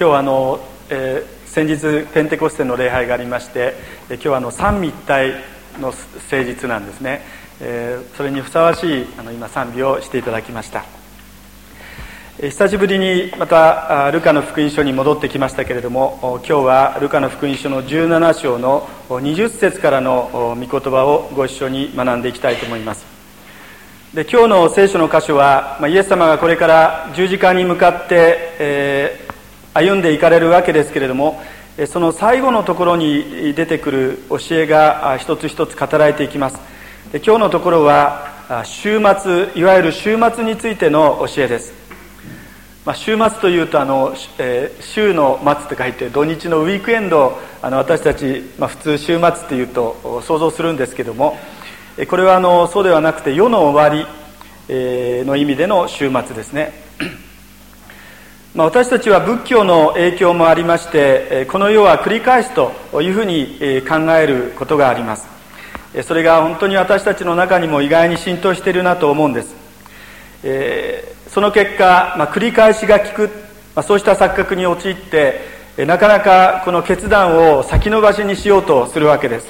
今日あの、えー、先日ペンテコステの礼拝がありまして今日はあの三位一体の誠実なんですね、えー、それにふさわしいあの今賛美をしていただきました。え久しぶりにまたルカの福音書に戻ってきましたけれども今日はルカの福音書の17章の20節からの御言葉をご一緒に学んでいきたいと思います。で今日の聖書の箇所は、まあ、イエス様がこれから十字架に向かって、えー、歩んでいかれるわけですけれどもその最後のところに出てくる教えが一つ一つ語られていきます。で今日のところは週末いわゆる週末についての教えです。まあ、週末というとあの、えー、週の末と書いて土日のウィークエンドあの私たち、まあ、普通週末っていうと想像するんですけどもこれはあのそうではなくて世の終わり、の意味での週末ですね。まあ、私たちは仏教の影響もありましてこの世は繰り返すというふうに考えることがあります。それが本当に私たちの中にも意外に浸透しているなと思うんです、えーその結果、まあ、繰り返しが効く、まあ、そうした錯覚に陥ってなかなかこの決断を先延ばしにしようとするわけです。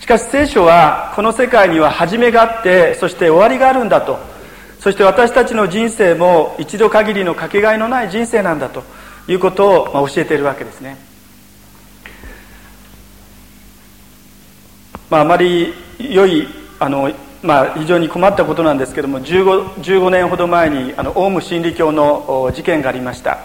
しかし聖書はこの世界には始めがあってそして終わりがあるんだとそして私たちの人生も一度限りのかけがえのない人生なんだということを教えているわけですね。まああまり良いあのまあ、非常に困ったことなんですけども 15, 15年ほど前にあのオウム真理教の事件がありました。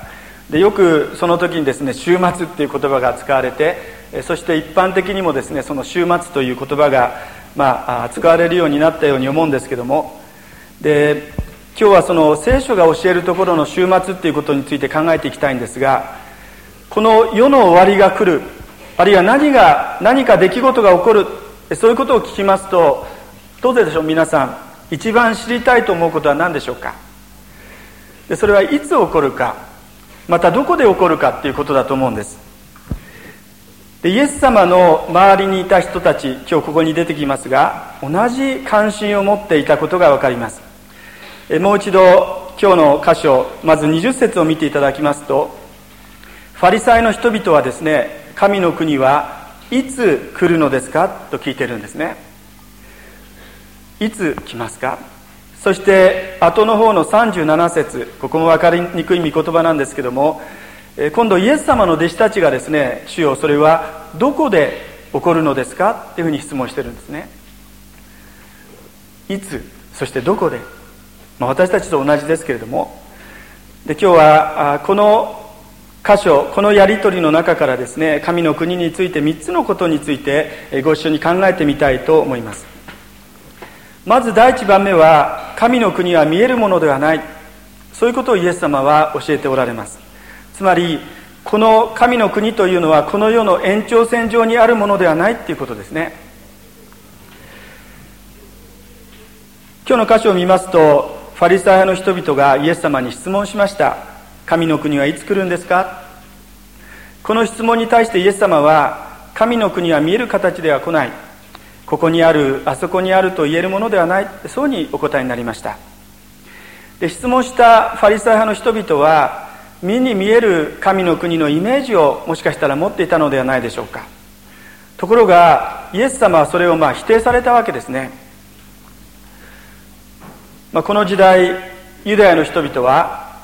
でよくその時にですね週末っていう言葉が使われてそして一般的にもですねその週末という言葉が、まあ、使われるようになったように思うんですけどもで今日はその聖書が教えるところの週末っていうことについて考えていきたいんですがこの世の終わりが来るあるいは何が何か出来事が起こるそういうことを聞きますとどうでしょう皆さん一番知りたいと思うことは何でしょうか？でそれはいつ起こるかまたどこで起こるかっていうことだと思うんです。でイエス様の周りにいた人たち今日ここに出てきますが同じ関心を持っていたことが分かります。もう一度今日の箇所まず20節を見ていただきますとファリサイの人々はですね神の国はいつ来るのですか？と聞いてるんですね。いつ来ますか？そして後の方の37節ここも分かりにくい御言葉なんですけども今度イエス様の弟子たちがですね主よそれはどこで起こるのですか？っていうふうに質問してるんですね。いつ？そしてどこで、まあ、私たちと同じですけれどもで今日はこの箇所このやり取りの中からですね神の国について3つのことについてご一緒に考えてみたいと思います。まず第一番目は神の国は見えるものではない。そういうことをイエス様は教えておられます。つまりこの神の国というのはこの世の延長線上にあるものではないということですね。今日の箇所を見ますとファリサイ派の人々がイエス様に質問しました。神の国はいつ来るんですか？この質問に対してイエス様は神の国は見える形では来ない。ここにあるあそこにあると言えるものではない。そうにお答えになりました。で質問したファリサイ派の人々は目に見える神の国のイメージをもしかしたら持っていたのではないでしょうか。ところがイエス様はそれをまあ否定されたわけですね、まあ、この時代ユダヤの人々は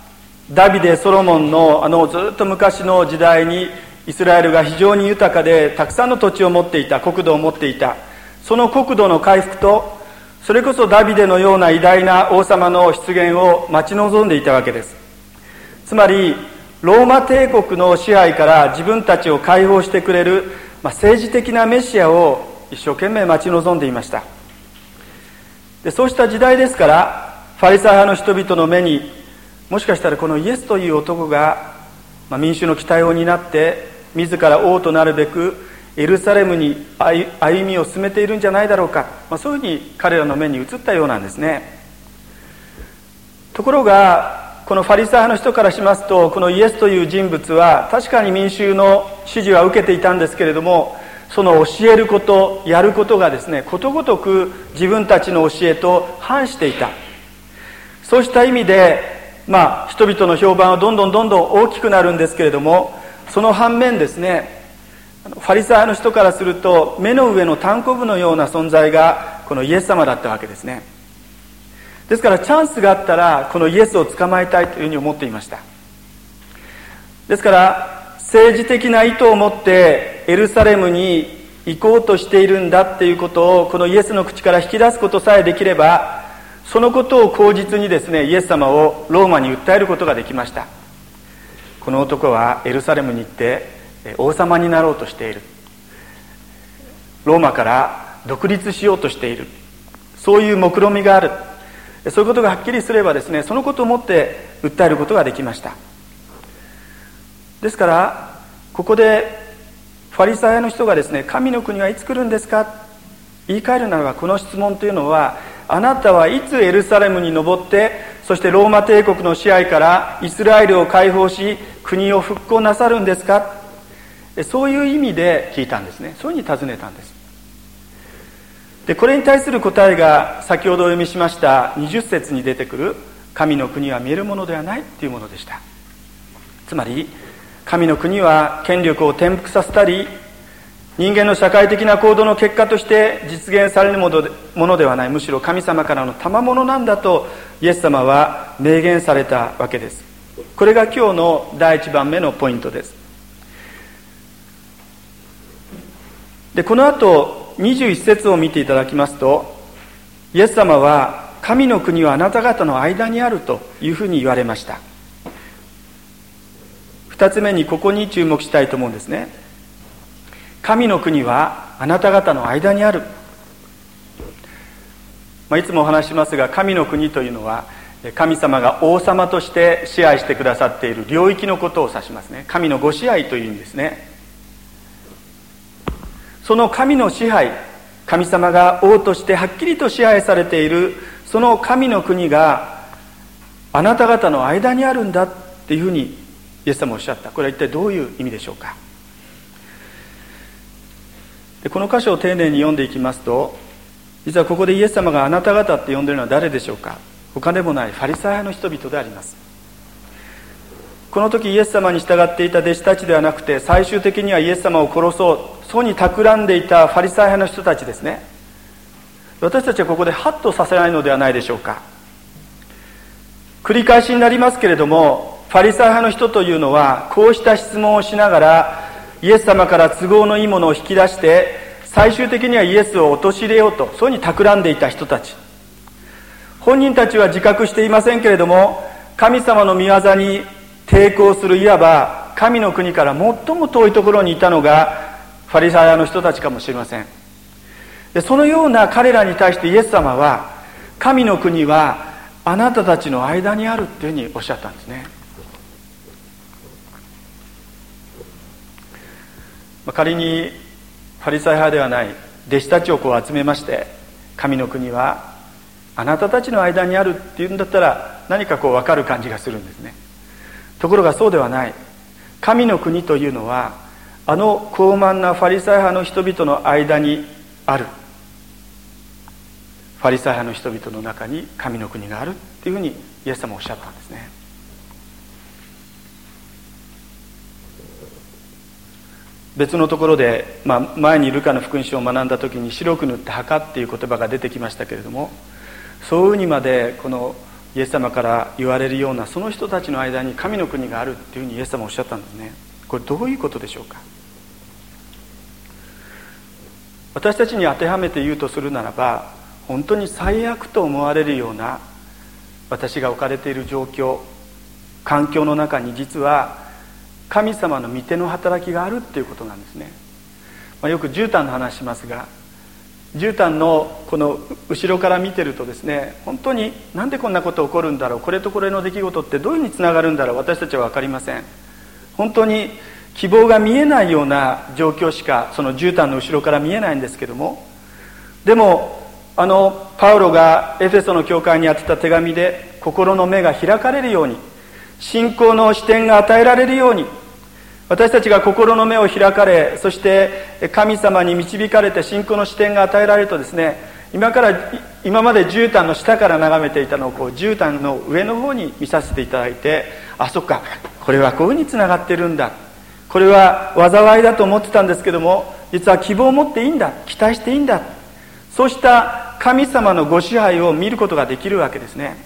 ダビデ・ソロモンのあのずっと昔の時代にイスラエルが非常に豊かでたくさんの土地を持っていた国土を持っていた。その国土の回復とそれこそダビデのような偉大な王様の出現を待ち望んでいたわけです。つまりローマ帝国の支配から自分たちを解放してくれる、まあ、政治的なメシアを一生懸命待ち望んでいました。でそうした時代ですからファリサイ派の人々の目にもしかしたらこのイエスという男が、まあ、民衆の期待を担って自ら王となるべくエルサレムに歩みを進めているんじゃないだろうか、まあ、そういうふうに彼らの目に映ったようなんですね。ところがこのファリサイ派の人からしますとこのイエスという人物は確かに民衆の指示は受けていたんですけれどもその教えることやることがですねことごとく自分たちの教えと反していた。そうした意味でまあ人々の評判はどんどんどんどん大きくなるんですけれどもその反面ですねファリサイの人からすると目の上の単行部のような存在がこのイエス様だったわけですね。ですからチャンスがあったらこのイエスを捕まえたいというふうに思っていました。ですから政治的な意図を持ってエルサレムに行こうとしているんだっていうことをこのイエスの口から引き出すことさえできればそのことを口実にですねイエス様をローマに訴えることができました。この男はエルサレムに行って王様になろうとしている。ローマから独立しようとしている。そういう目論見がある。そういうことがはっきりすればですねそのことをもって訴えることができました。ですからここでファリサイの人がですね神の国はいつ来るんですか？言い換えるならばこの質問というのはあなたはいつエルサレムに登ってそしてローマ帝国の支配からイスラエルを解放し国を復興なさるんですか？そういう意味で聞いたんですね。そういうふうに尋ねたんです。でこれに対する答えが先ほどお読みしました20節に出てくる神の国は見えるものではないというものでした。つまり神の国は権力を転覆させたり人間の社会的な行動の結果として実現されるものではない。むしろ神様からの賜物なんだとイエス様は明言されたわけです。これが今日の第1番目のポイントです。でこの後21節を見ていただきますとイエス様は神の国はあなた方の間にあるというふうに言われました。2つ目にここに注目したいと思うんですね。神の国はあなた方の間にある、まあ、いつもお話しますが神の国というのは神様が王様として支配してくださっている領域のことを指しますね。神のご支配という意味ですね。その神の支配神様が王としてはっきりと支配されているその神の国があなた方の間にあるんだっていうふうにイエス様おっしゃった。これは一体どういう意味でしょうか？でこの箇所を丁寧に読んでいきますと実はここでイエス様があなた方って呼んでるのは誰でしょうか？他でもないファリサイ派の人々であります。この時イエス様に従っていた弟子たちではなくて最終的にはイエス様を殺そうそうに企んでいたファリサイ派の人たちですね。私たちはここでハッとさせないのではないでしょうか？繰り返しになりますけれどもファリサイ派の人というのはこうした質問をしながらイエス様から都合のいいものを引き出して最終的にはイエスを陥れようとそういうふうに企んでいた人たち。本人たちは自覚していませんけれども神様の御業に抵抗するいわば神の国から最も遠いところにいたのがファリサイ派の人たちかもしれません。でそのような彼らに対してイエス様は神の国はあなたたちの間にあるっていうふうにおっしゃったんですね、仮にファリサイ派ではない弟子たちをこう集めまして神の国はあなたたちの間にあるっていうんだったら何かこう分かる感じがするんですね。ところがそうではない。神の国というのはあの高慢なファリサイ派の人々の間にある。ファリサイ派の人々の中に神の国があるっていうふうにイエス様おっしゃったんですね。別のところで、まあ、前にルカの福音書を学んだ時に白く塗って墓っていう言葉が出てきましたけれどもそういうふうにまでこのイエス様から言われるようなその人たちの間に神の国があるっていうふうにイエス様おっしゃったんですね。これどういうことでしょうか？私たちに当てはめて言うとするならば本当に最悪と思われるような私が置かれている状況環境の中に実は神様の御手の働きがあるっていうことなんですね、まあ、よく絨毯の話しますが絨毯のこの後ろから見てるとですね本当になんでこんなこと起こるんだろうこれとこれの出来事ってどういうふうにつながるんだろう私たちは分かりません。本当に希望が見えないような状況しかその絨毯の後ろから見えないんですけどもでもあのパウロがエフェソの教会に宛てた手紙で心の目が開かれるように信仰の視点が与えられるように私たちが心の目を開かれそして神様に導かれて信仰の視点が与えられるとですね今から今まで絨毯の下から眺めていたのをこう絨毯の上の方に見させていただいてあそっかこれはこういうふうにつながってるんだ。これは災いだと思ってたんですけども実は希望を持っていいんだ。期待していいんだ。そうした神様のご支配を見ることができるわけですね。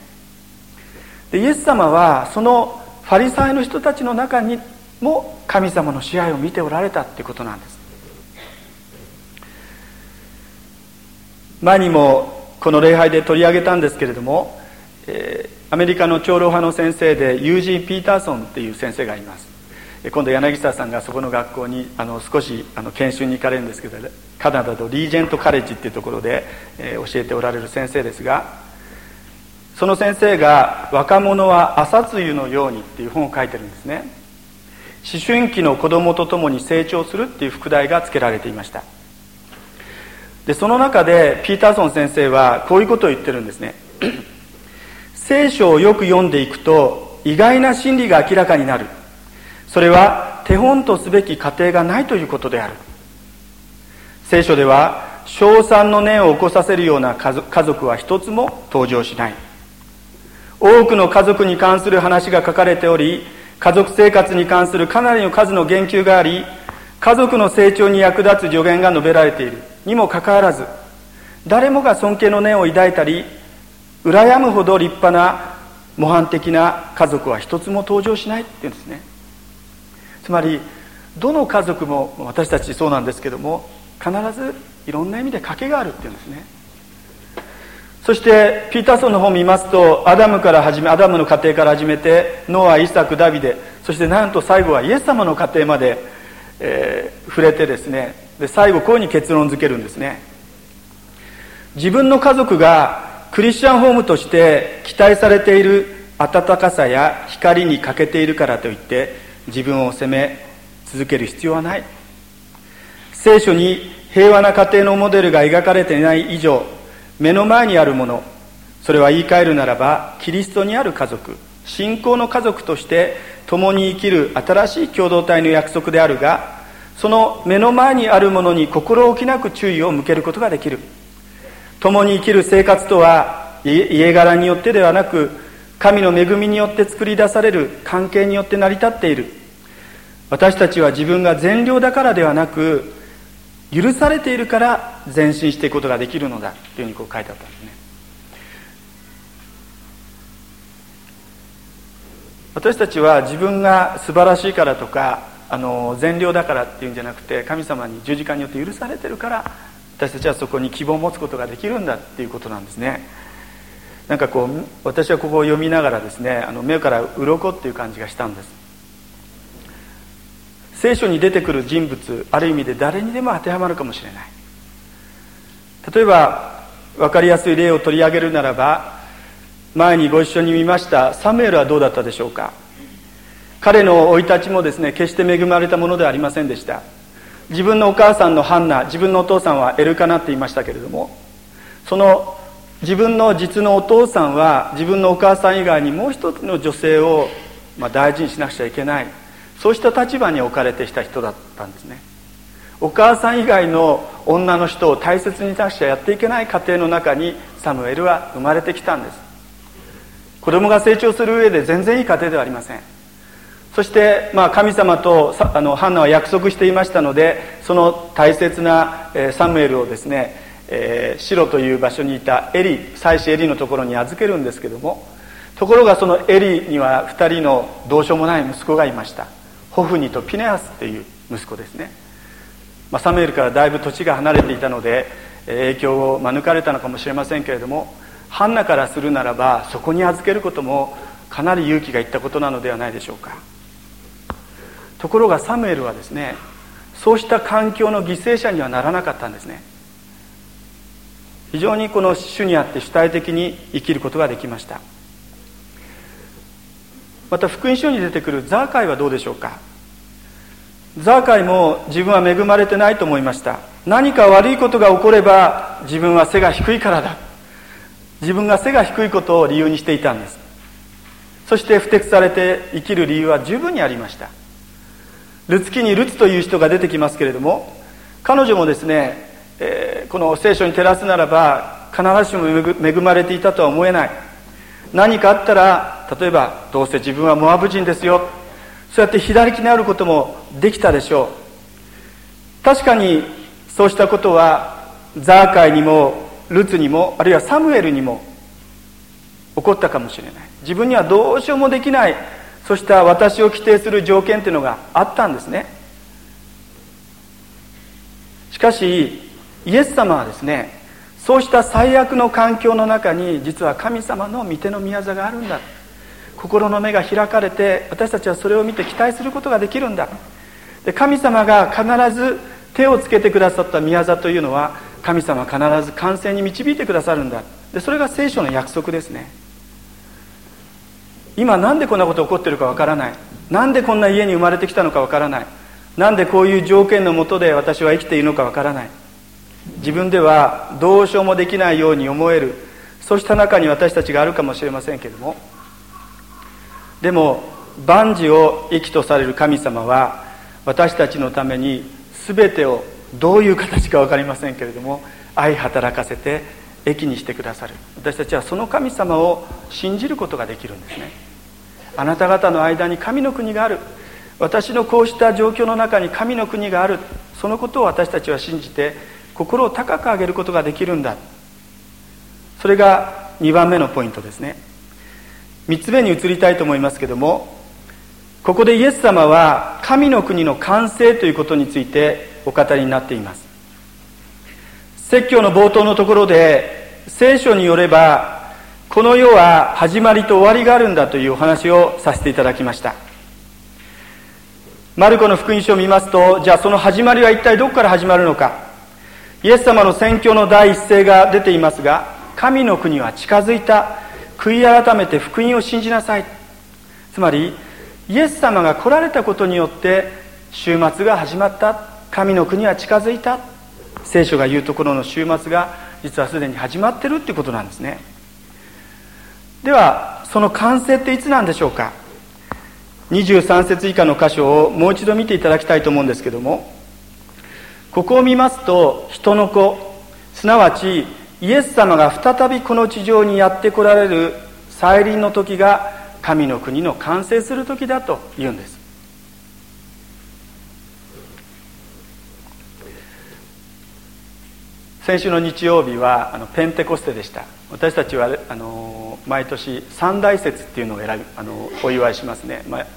でイエス様はそのファリサイの人たちの中にも神様の支配を見ておられたってことなんです。前にもこの礼拝で取り上げたんですけれども、えー、アメリカの長老派の先生でユージン・ピーターソンっていう先生がいます。今度柳沢さんがそこの学校にあの少しあの研修に行かれるんですけどカナダとリージェントカレッジっていうところで、えー、教えておられる先生ですがその先生が「若者は朝露のように」っていう本を書いてるんですね。思春期の子供と共に成長するっていう副題が付けられていました。でその中でピーターソン先生はこういうことを言ってるんですね。聖書をよく読んでいくと意外な真理が明らかになる。それは手本とすべき家庭がないということである。聖書では称賛の念を起こさせるような家族は一つも登場しない。多くの家族に関する話が書かれており家族生活に関するかなりの数の言及があり家族の成長に役立つ助言が述べられている。にもかかわらず誰もが尊敬の念を抱いたり羨むほど立派な模範的な家族は一つも登場しないっていうんですね。つまりどの家族も私たちそうなんですけども必ずいろんな意味で賭けがあるっていうんですね。そしてピーターソンの本を見ますとアダムから始めアダムの家庭から始めてノアイサクダビデそしてなんと最後はイエス様の家庭まで、えー、触れてですねで最後こういうふうに結論付けるんですね。自分の家族がクリスチャンホームとして期待されている温かさや光に欠けているからといって自分を責め続ける必要はない。聖書に平和な家庭のモデルが描かれていない以上目の前にあるもの。それは言い換えるならばキリストにある家族。信仰の家族として共に生きる新しい共同体の約束であるがその目の前にあるものに心置きなく注意を向けることができる。共に生きる生活とは家柄によってではなく神の恵みによって作り出される関係によって成り立っている。私たちは自分が善良だからではなく許されているから前進していくことができるのだというふうにこう書いてあったんですね。私たちは自分が素晴らしいからとかあの善良だからっていうんじゃなくて神様に十字架によって許されてるから私たちはそこに希望を持つことができるんだっていうことなんですね。なんかこう私はここを読みながらですねあの目から鱗っていう感じがしたんです。聖書に出てくる人物ある意味で誰にでも当てはまるかもしれない。例えば分かりやすい例を取り上げるならば前にご一緒に見ましたサムエルはどうだったでしょうか。彼の生い立ちもですね決して恵まれたものではありませんでした。自分のお母さんのハンナ自分のお父さんはエルカナって言いましたけれどもその自分の実のお父さんは自分のお母さん以外にもう一つの女性を、まあ、大事にしなくちゃいけない。そうした立場に置かれてきた人だったんですね。お母さん以外の女の人を大切に出しなくちゃやっていけない家庭の中にサムエルは生まれてきたんです。子供が成長する上で全然いい家庭ではありません。そして、まあ、神様とあのハンナは約束していましたのでその大切な、えサムエルをですねえー、シロという場所にいたエリ妻子エリのところに預けるんですけどもところがそのエリには2人のどうしようもない息子がいました。ホフニとピネアスっていう息子ですね、まあ、サムエルからだいぶ土地が離れていたので影響を免れたのかもしれませんけれどもハンナからするならばそこに預けることもかなり勇気がいったことなのではないでしょうか。ところがサムエルはですねそうした環境の犠牲者にはならなかったんですね。非常にこの主にあって主体的に生きることができました。また福音書に出てくるザーカイはどうでしょうか？ザーカイも自分は恵まれてないと思いました。何か悪いことが起これば自分は背が低いからだ。自分が背が低いことを理由にしていたんです。そして不適されて生きる理由は十分にありました。ルツキにルツという人が出てきますけれども彼女もですねえー、この聖書に照らすならば必ずしも恵まれていたとは思えない。何かあったら例えばどうせ自分はモアブ人ですよ。そうやって左利きになることもできたでしょう。確かにそうしたことはザーカイにもルツにもあるいはサムエルにも起こったかもしれない。自分にはどうしようもできない。そうした私を規定する条件っていうのがあったんですね。しかしイエス様はですねそうした最悪の環境の中に実は神様の御手の御業があるんだ。心の目が開かれて私たちはそれを見て期待することができるんだ。で神様が必ず手をつけてくださった宮座というのは神様必ず完成に導いてくださるんだ。でそれが聖書の約束ですね。今なんでこんなこと起こってるかわからない。なんでこんな家に生まれてきたのかわからない。なんでこういう条件のもとで私は生きているのかわからない。自分ではどうしようもできないように思える。そうした中に私たちがあるかもしれませんけれども。でも万事を益とされる神様は私たちのために全てをどういう形か分かりませんけれども愛働かせて益にしてくださる。私たちはその神様を信じることができるんですね。あなた方の間に神の国がある。私のこうした状況の中に神の国がある。そのことを私たちは信じて心を高く上げることができるんだ。それが2番目のポイントですね。3つ目に移りたいと思いますけどもここでイエス様は神の国の完成ということについてお語りになっています。説教の冒頭のところで聖書によればこの世は始まりと終わりがあるんだというお話をさせていただきました。マルコの福音書を見ますとじゃあその始まりは一体どこから始まるのか。イエス様の宣教の第一声が出ていますが神の国は近づいた。悔い改めて福音を信じなさい。つまりイエス様が来られたことによって週末が始まった。神の国は近づいた。聖書が言うところの週末が実はすでに始まってるってことなんですね。ではその完成っていつなんでしょうか。23節以下の箇所をもう一度見ていただきたいと思うんですけどもここを見ますと人の子すなわちイエス様が再びこの地上にやってこられる再臨の時が神の国の完成する時だと言うんです。先週の日曜日はあのペンテコステでした。私たちはあの毎年三大節っていうのを選びあのお祝いしますね、まあ、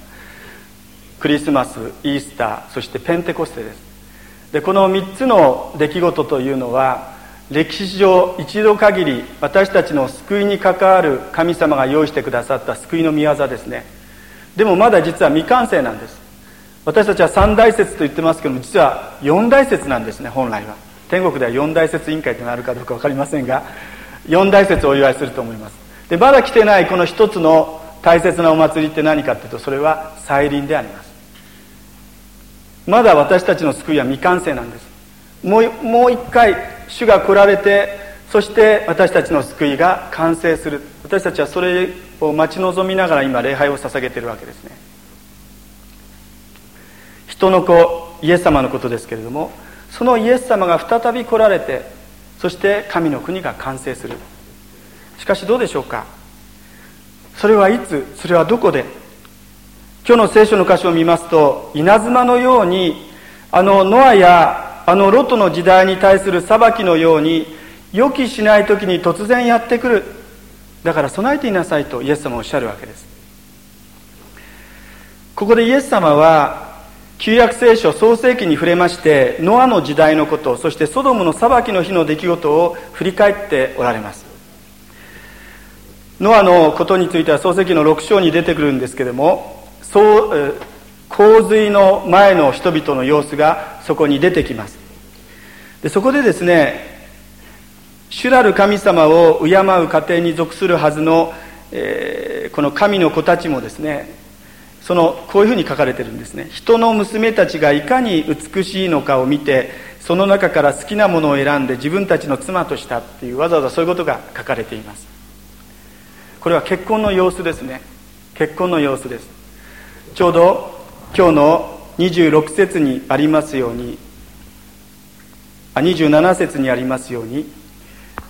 クリスマスイースターそしてペンテコステです。でこの3つの出来事というのは歴史上一度限り私たちの救いに関わる神様が用意してくださった救いの御業ですね。でもまだ実は未完成なんです。私たちは三大説と言ってますけども実は四大説なんですね本来は。天国では四大説委員会となるかどうか分かりませんが四大説をお祝いすると思います。でまだ来てないこの一つの大切なお祭りって何かっていうとそれは再臨であります。まだ私たちの救いは未完成なんです。もうもう一回主が来られてそして私たちの救いが完成する。私たちはそれを待ち望みながら今礼拝を捧げているわけですね。人の子イエス様のことですけれどもそのイエス様が再び来られてそして神の国が完成する。しかしどうでしょうか？それはいつそれはどこで？今日の聖書の箇所を見ますと稲妻のようにあのノアやあのロトの時代に対する裁きのように予期しない時に突然やってくる。だから備えていなさいとイエス様はおっしゃるわけです。ここでイエス様は旧約聖書創世記に触れましてノアの時代のことそしてソドムの裁きの日の出来事を振り返っておられます。ノアのことについては創世記の6章に出てくるんですけれどもそう洪水の前の人々の様子がそこに出てきます。でそこでですね主なる神様を敬う家庭に属するはずの、えー、この神の子たちもですねそのこういうふうに書かれてるんですね。人の娘たちがいかに美しいのかを見てその中から好きなものを選んで自分たちの妻としたっていうわざわざそういうことが書かれています。これは結婚の様子ですね。結婚の様子です。ちょうど今日の26節にありますようにあ27節にありますように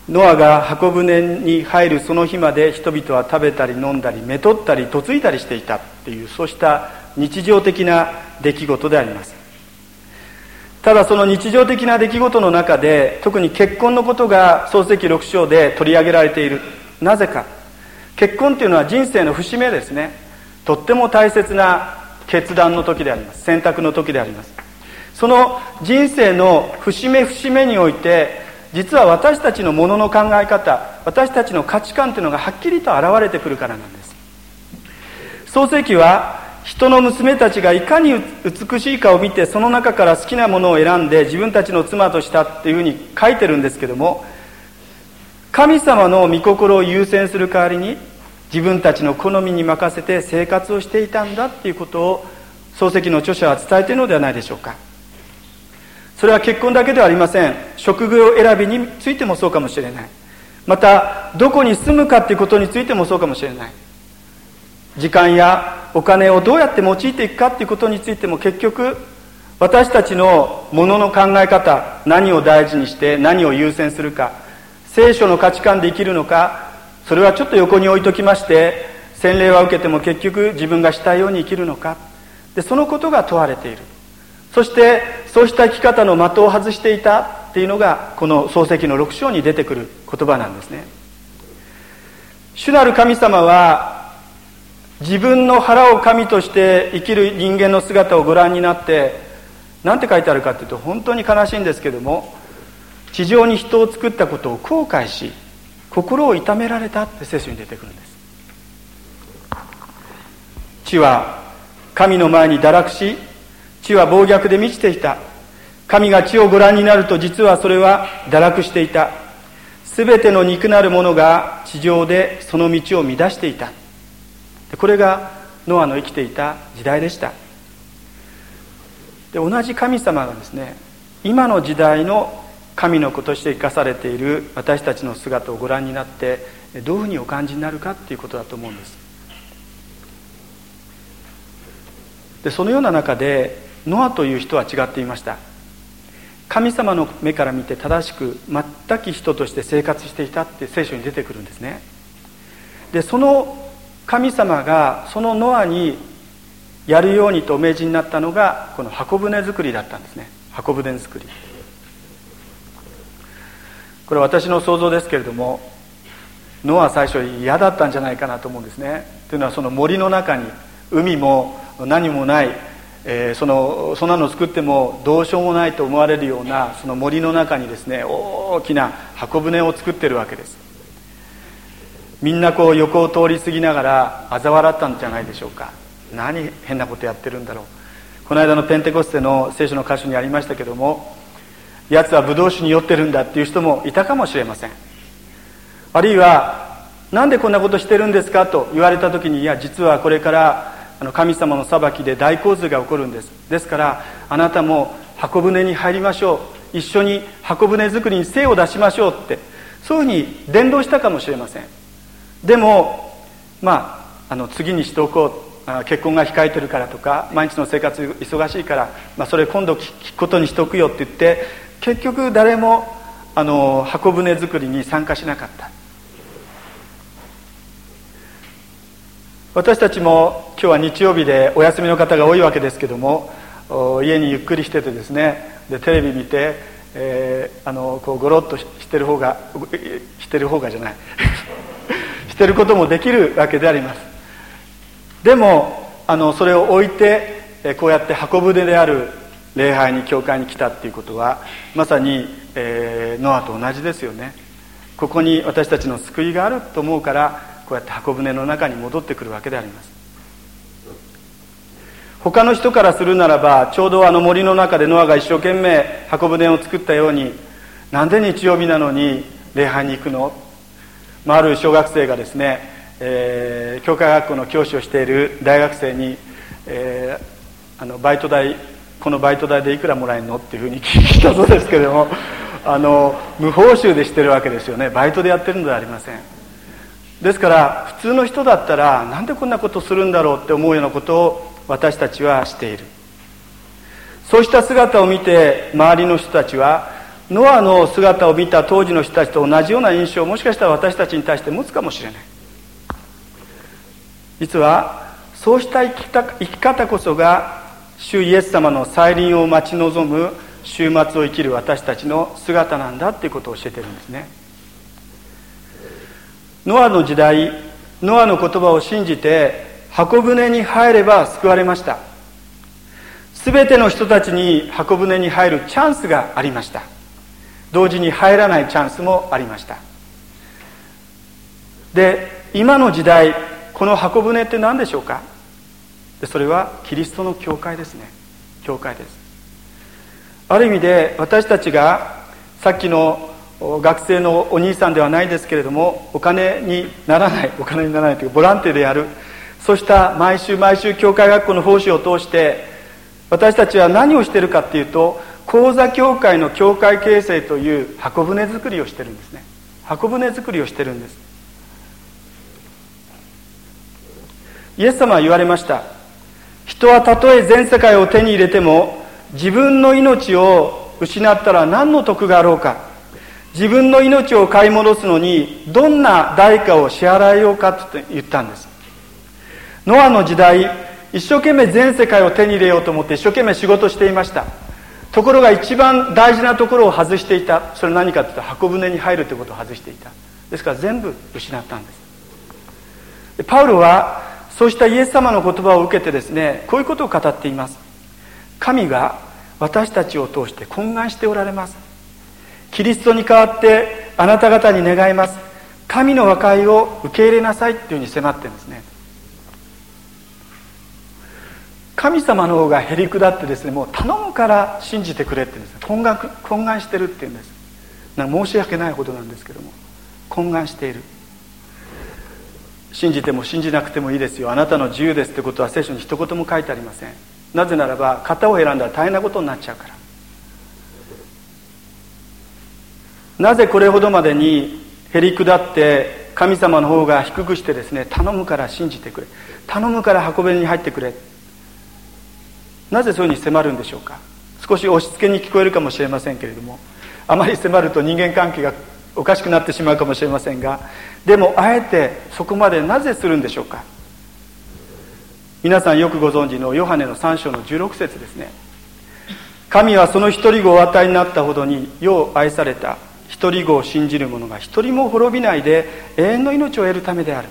ノアが箱舟に入るその日まで人々は食べたり飲んだりめとったり嫁いだりしていたっていうそうした日常的な出来事であります。ただその日常的な出来事の中で特に結婚のことが創世記6章で取り上げられている。なぜか。結婚っていうのは人生の節目ですね。とっても大切な決断の時であります。選択の時であります。その人生の節目節目において実は私たちのものの考え方私たちの価値観というのがはっきりと現れてくるからなんです。創世記は人の娘たちがいかに美しいかを見てその中から好きなものを選んで自分たちの妻としたっていうふうに書いてるんですけども神様の御心を優先する代わりに自分たちの好みに任せて生活をしていたんだっていうことを漱石の著者は伝えているのではないでしょうか。それは結婚だけではありません。職業選びについてもそうかもしれない。またどこに住むかっていうことについてもそうかもしれない。時間やお金をどうやって用いていくかっていうことについても結局私たちのものの考え方何を大事にして何を優先するか聖書の価値観で生きるのかそれはちょっと横に置いときまして洗礼は受けても結局自分がしたいように生きるのか。でそのことが問われている。そしてそうした生き方の的を外していたっていうのがこの漱石の6章に出てくる言葉なんですね。主なる神様は自分の腹を神として生きる人間の姿をご覧になって何て書いてあるかっていうと本当に悲しいんですけども地上に人を作ったことを後悔し心を痛められたって聖書に出てくるんです。地は神の前に堕落し地は暴虐で満ちていた。神が地をご覧になると実はそれは堕落していた。全ての肉なるものが地上でその道を乱していた。これがノアの生きていた時代でした。で同じ神様がですね今の時代の神の子として生かされている私たちの姿をご覧になってどういうふうにお感じになるかっていうことだと思うんです。でそのような中でノアという人は違っていました。神様の目から見て正しく全く人として生活していたって聖書に出てくるんですね。でその神様がそのノアにやるようにとお命じになったのがこの箱舟作りだったんですね。箱舟作り。これ私の想像ですけれどもノア最初嫌だったんじゃないかなと思うんですね。というのはその森の中に海も何もない、えー、そのそんなの作ってもどうしようもないと思われるようなその森の中にですね大きな箱舟を作ってるわけです。みんなこう横を通り過ぎながら嘲笑ったんじゃないでしょうか。何変なことやってるんだろう。この間のペンテコステの聖書の箇所にありましたけども奴はブドウ酒に酔ってるんだっていう人もいたかもしれません。あるいは何でこんなことしてるんですかと言われた時にいや実はこれからあの神様の裁きで大洪水が起こるんです。ですからあなたも箱舟に入りましょう。一緒に箱舟作りに精を出しましょうってそういうふうに伝道したかもしれません。でもまああの次にしておこう。結婚が控えてるからとか毎日の生活忙しいから、まあ、それ今度聞くことにしておくよって言って結局誰もあの箱舟作りに参加しなかった。私たちも今日は日曜日でお休みの方が多いわけですけども家にゆっくりしててですねでテレビ見て、えー、あのこうゴロッとしてる方がしてる方がじゃない。してることもできるわけであります。でもあのそれを置いてこうやって箱舟である礼拝に教会に来たっていうことはまさに、えー、ノアと同じですよね。ここに私たちの救いがあると思うからこうやって箱舟の中に戻ってくるわけであります。他の人からするならばちょうどあの森の中でノアが一生懸命箱舟を作ったようになんで日曜日なのに礼拝に行くの、まあ、ある小学生がですね、えー、教会学校の教師をしている大学生に、えー、あのバイト代このバイト代でいくらもらえるのっていうふうに聞いたそうですけれども あの無報酬でしてるわけですよね。バイトでやってるのではありません。ですから普通の人だったらなんでこんなことするんだろうって思うようなことを私たちはしている。そうした姿を見て周りの人たちはノアの姿を見た当時の人たちと同じような印象をもしかしたら私たちに対して持つかもしれない。実はそうした生きた生き方こそが主イエス様の再臨を待ち望む週末を生きる私たちの姿なんだっていうことを教えてるんですね。ノアの時代ノアの言葉を信じて箱舟に入れば救われました。全ての人たちに箱舟に入るチャンスがありました。同時に入らないチャンスもありました。で今の時代この箱舟って何でしょうか？でそれはキリストの教会ですね。教会です。ある意味で私たちがさっきの学生のお兄さんではないですけれどもお金にならないお金にならないというボランティアでやる。そうした毎週毎週教会学校の奉仕を通して私たちは何をしてるかっていうと講座協会の教会形成という箱舟作りをしてるんですね。箱舟作りをしてるんです。イエス様は言われました。人はたとえ全世界を手に入れても自分の命を失ったら何の得があろうか。自分の命を買い戻すのにどんな代価を支払えようかと言ったんです。ノアの時代一生懸命全世界を手に入れようと思って一生懸命仕事していました。ところが一番大事なところを外していた。それ何かというと箱舟に入るということを外していた。ですから全部失ったんです。パウロはそうしたイエス様の言葉を受けてですねこういうことを語っています。神が私たちを通して懇願しておられます。キリストに代わってあなた方に願います。神の和解を受け入れなさいっていうふうに迫ってるんですね神様の方がへりくだってですねもう頼むから信じてくれって言うんです懇願懇願してるって言うんです。なん申し訳ないほどなんですけども懇願している。信じても信じなくてもいいですよ。あなたの自由ですってことは聖書に一言も書いてありません。なぜならば型を選んだら大変なことになっちゃうから。なぜこれほどまでにへりくだって神様の方が低くしてですね頼むから信じてくれ。頼むから運べに入ってくれ。なぜそういうふうに迫るんでしょうか。少し押し付けに聞こえるかもしれませんけれどもあまり迫ると人間関係がおかしくなってしまうかもしれませんがでもあえてそこまでなぜするんでしょうか？皆さんよくご存知のヨハネの3章の16節ですね。神はその一人子をお与えになったほどに世を愛された一人子を信じる者が一人も滅びないで永遠の命を得るためである。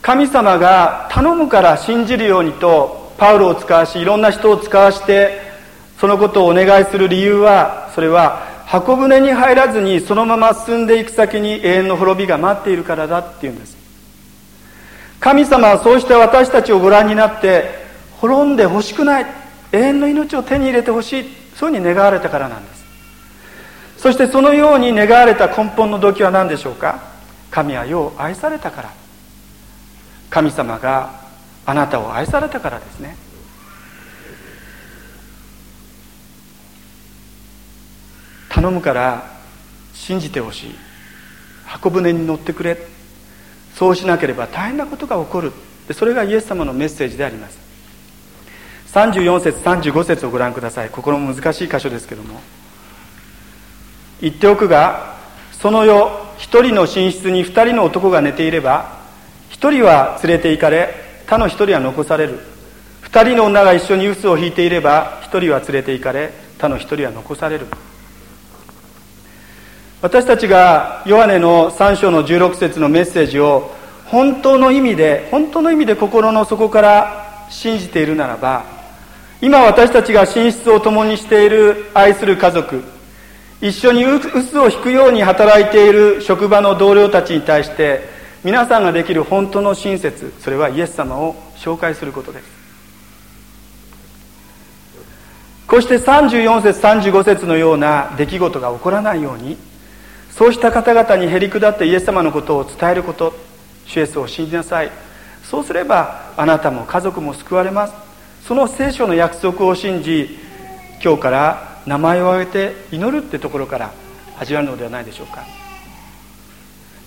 神様が頼むから信じるようにとパウロを使わしいろんな人を使わしてそのことをお願いする理由はそれは箱舟に入らずにそのまま進んでいく先に永遠の滅びが待っているからだっていうんです。神様はそうして私たちをご覧になって滅んでほしくない。永遠の命を手に入れてほしい。そういうふうに願われたからなんです。そしてそのように願われた根本の動機は何でしょうか。神は世を愛されたから。神様があなたを愛されたからですね。頼むから信じてほしい。箱舟に乗ってくれ。そうしなければ大変なことが起こる。それがイエス様のメッセージであります。34節35節をご覧ください。心も難しい箇所ですけども。言っておくがその夜一人の寝室に二人の男が寝ていれば一人は連れて行かれ他の一人は残される。二人の女が一緒に臼を引いていれば一人は連れて行かれ他の一人は残される。私たちがヨハネの3章の16節のメッセージを本当の意味で本当の意味で心の底から信じているならば今私たちが寝室を共にしている愛する家族一緒に臼を引くように働いている職場の同僚たちに対して皆さんができる本当の親切それはイエス様を紹介することです。こうして34節35節のような出来事が起こらないようにそうした方々にへりくだってイエス様のことを伝えること主イエスを信じなさい。そうすればあなたも家族も救われます。その聖書の約束を信じ今日から名前を挙げて祈るってところから始まるのではないでしょうか。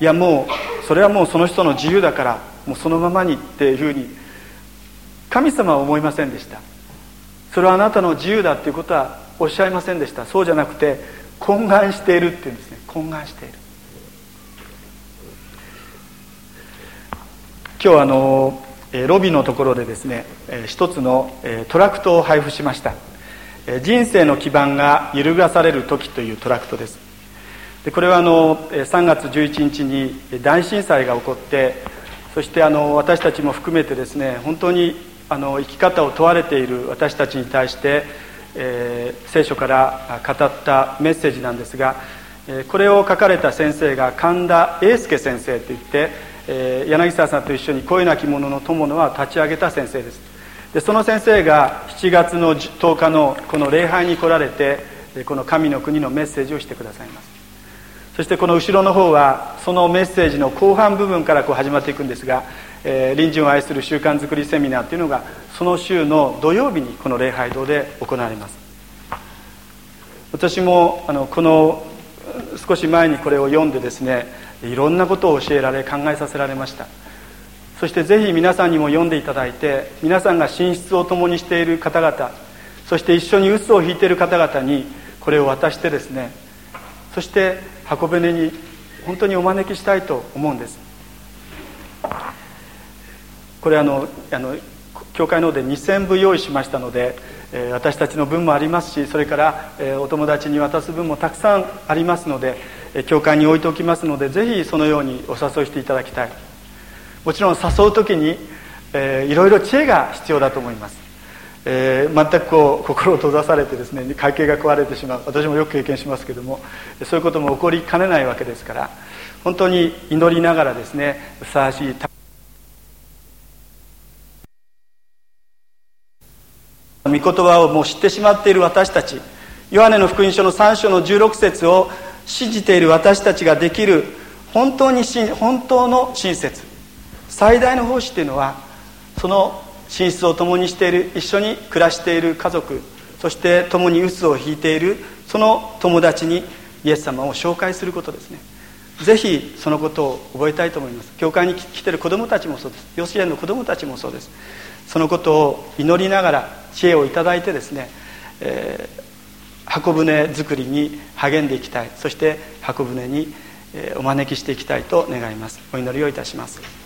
いやもうそれはもうその人の自由だからもうそのままにっていうふうに神様は思いませんでした。それはあなたの自由だっていうことはおっしゃいませんでした。そうじゃなくて懇願しているっていうんです。懇願している。今日あのロビーのところでですね一つのトラクトを配布しました。人生の基盤が揺るがされる時というトラクトです。でこれはあの3月11日に大震災が起こってそしてあの私たちも含めてですね本当にあの生き方を問われている私たちに対して、えー、聖書から語ったメッセージなんですがこれを書かれた先生が神田英介先生といって、え、柳沢さんと一緒に声なき者の友のは立ち上げた先生です。でその先生が7月の10日のこの礼拝に来られてこの神の国のメッセージをしてくださいます。そしてこの後ろの方はそのメッセージの後半部分からこう始まっていくんですが「え、隣人を愛する習慣づくりセミナー」というのがその週の土曜日にこの礼拝堂で行われます。私もあのこの少し前にこれを読んでですねいろんなことを教えられ考えさせられました。そしてぜひ皆さんにも読んでいただいて皆さんが寝室を共にしている方々そして一緒に臼を引いている方々にこれを渡してですねそして箱舟に本当にお招きしたいと思うんです。これあのあの教会の方で2000部用意しましたので、私たちの分もありますしそれから、お友達に渡す分もたくさんありますので、教会に置いておきますのでぜひそのようにお誘いしていただきたい。もちろん誘う時に、えー、いろいろ知恵が必要だと思います、えー、全くこう心を閉ざされてですね会計が壊れてしまう。私もよく経験しますけどもそういうことも起こりかねないわけですから本当に祈りながらですねふさわしい御言葉をもう知ってしまっている私たち。ヨハネの福音書の3章の16節を信じている私たちができる本当に本当の親切。最大の奉仕っていうのはその寝室を共にしている一緒に暮らしている家族そして共に臼を引いているその友達にイエス様を紹介することですね。ぜひそのことを覚えたいと思います。教会に来てる子どもたちもそうです。幼稚園の子どもたちもそうです。そのことを祈りながら知恵をいただいてですね、えー、箱舟作りに励んでいきたい。そして箱舟にお招きしていきたいと願います。お祈りをいたします。